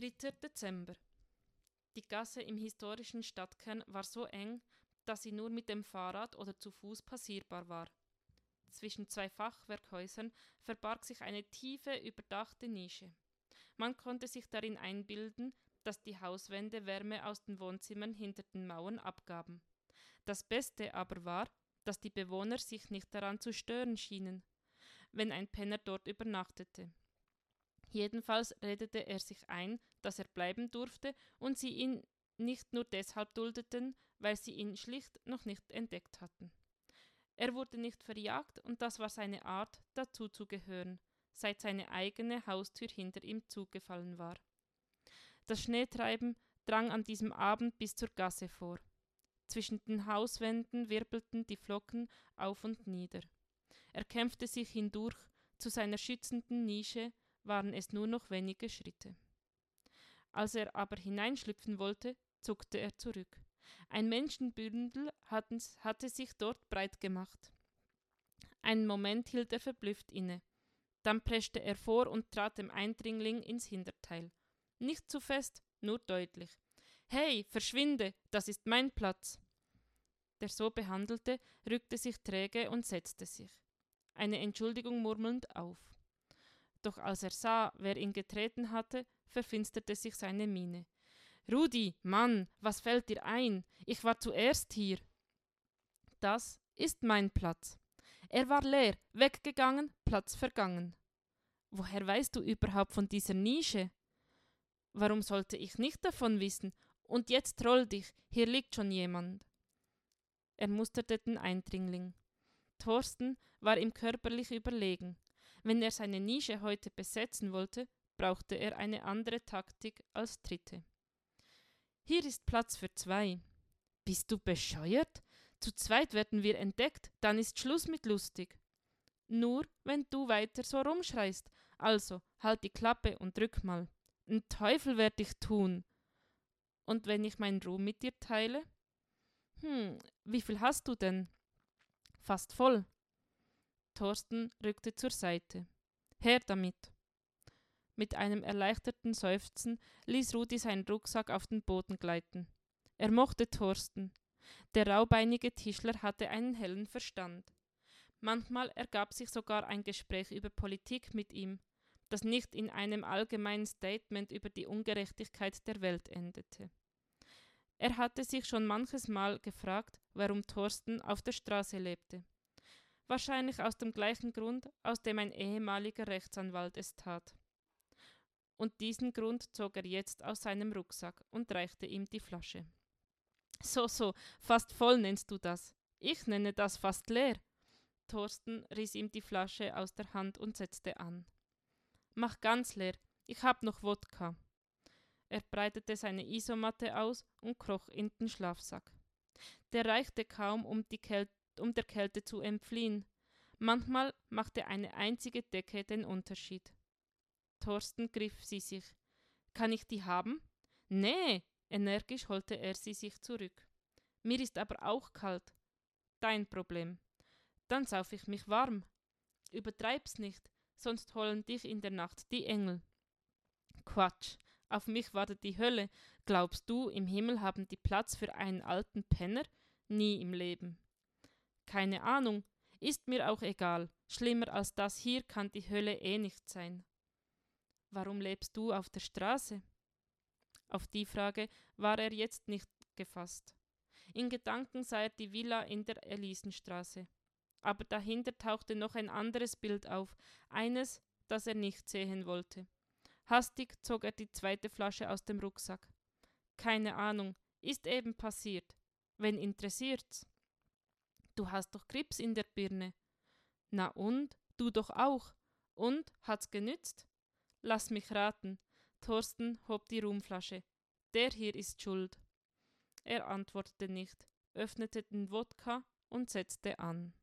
3. Dezember. Die Gasse im historischen Stadtkern war so eng, dass sie nur mit dem Fahrrad oder zu Fuß passierbar war. Zwischen zwei Fachwerkhäusern verbarg sich eine tiefe, überdachte Nische. Man konnte sich darin einbilden, dass die Hauswände Wärme aus den Wohnzimmern hinter den Mauern abgaben. Das Beste aber war, dass die Bewohner sich nicht daran zu stören schienen, wenn ein Penner dort übernachtete. Jedenfalls redete er sich ein, dass er bleiben durfte und sie ihn nicht nur deshalb duldeten, weil sie ihn schlicht noch nicht entdeckt hatten. Er wurde nicht verjagt und das war seine Art, dazuzugehören, seit seine eigene Haustür hinter ihm zugefallen war. Das Schneetreiben drang an diesem Abend bis zur Gasse vor. Zwischen den Hauswänden wirbelten die Flocken auf und nieder. Er kämpfte sich hindurch, zu seiner schützenden Nische waren es nur noch wenige Schritte. Als er aber hineinschlüpfen wollte, zuckte er zurück. Ein Menschenbündel hatte sich dort breit gemacht. Einen Moment hielt er verblüfft inne. Dann preschte er vor und trat dem Eindringling ins Hinterteil. Nicht zu fest, nur deutlich. Hey, verschwinde, das ist mein Platz. Der so behandelte rückte sich träge und setzte sich, eine Entschuldigung murmelnd, auf. Doch als er sah, wer ihn getreten hatte, verfinsterte sich seine Miene. Rudi, Mann, was fällt dir ein? Ich war zuerst hier. Das ist mein Platz. Er war leer, weggegangen, Platz vergangen. Woher weißt du überhaupt von dieser Nische? Warum sollte ich nicht davon wissen? Und jetzt troll dich, hier liegt schon jemand. Er musterte den Eindringling. Thorsten war ihm körperlich überlegen. Wenn er seine Nische heute besetzen wollte, brauchte er eine andere Taktik als dritte. Hier ist Platz für zwei. Bist du bescheuert? Zu zweit werden wir entdeckt, dann ist Schluss mit lustig. Nur, wenn du weiter so rumschreist. Also, halt die Klappe und drück mal. N Teufel werd ich tun. Und wenn ich meinen Ruhm mit dir teile? Hm, wie viel hast du denn? Fast voll. Thorsten rückte zur Seite. Her damit. Mit einem erleichterten Seufzen ließ Rudi seinen Rucksack auf den Boden gleiten. Er mochte Thorsten. Der raubeinige Tischler hatte einen hellen Verstand. Manchmal ergab sich sogar ein Gespräch über Politik mit ihm, das nicht in einem allgemeinen Statement über die Ungerechtigkeit der Welt endete. Er hatte sich schon manches Mal gefragt, warum Thorsten auf der Straße lebte. Wahrscheinlich aus dem gleichen Grund, aus dem ein ehemaliger Rechtsanwalt es tat und diesen Grund zog er jetzt aus seinem Rucksack und reichte ihm die Flasche. So, so, fast voll nennst du das. Ich nenne das fast leer. Thorsten riss ihm die Flasche aus der Hand und setzte an. Mach ganz leer, ich hab noch Wodka. Er breitete seine Isomatte aus und kroch in den Schlafsack. Der reichte kaum, um, Kälte, um der Kälte zu entfliehen. Manchmal machte eine einzige Decke den Unterschied. Thorsten griff sie sich. Kann ich die haben? Nee, energisch holte er sie sich zurück. Mir ist aber auch kalt. Dein Problem. Dann sauf ich mich warm. Übertreib's nicht, sonst holen dich in der Nacht die Engel. Quatsch, auf mich wartet die Hölle. Glaubst du, im Himmel haben die Platz für einen alten Penner? Nie im Leben. Keine Ahnung, ist mir auch egal. Schlimmer als das hier kann die Hölle eh nicht sein. Warum lebst du auf der Straße? Auf die Frage war er jetzt nicht gefasst. In Gedanken sah er die Villa in der Elisenstraße. Aber dahinter tauchte noch ein anderes Bild auf, eines, das er nicht sehen wollte. Hastig zog er die zweite Flasche aus dem Rucksack. Keine Ahnung, ist eben passiert. Wen interessiert's? Du hast doch Krebs in der Birne. Na und? Du doch auch. Und? Hat's genützt? Lass mich raten. Thorsten hob die Rumflasche. Der hier ist schuld. Er antwortete nicht, öffnete den Wodka und setzte an.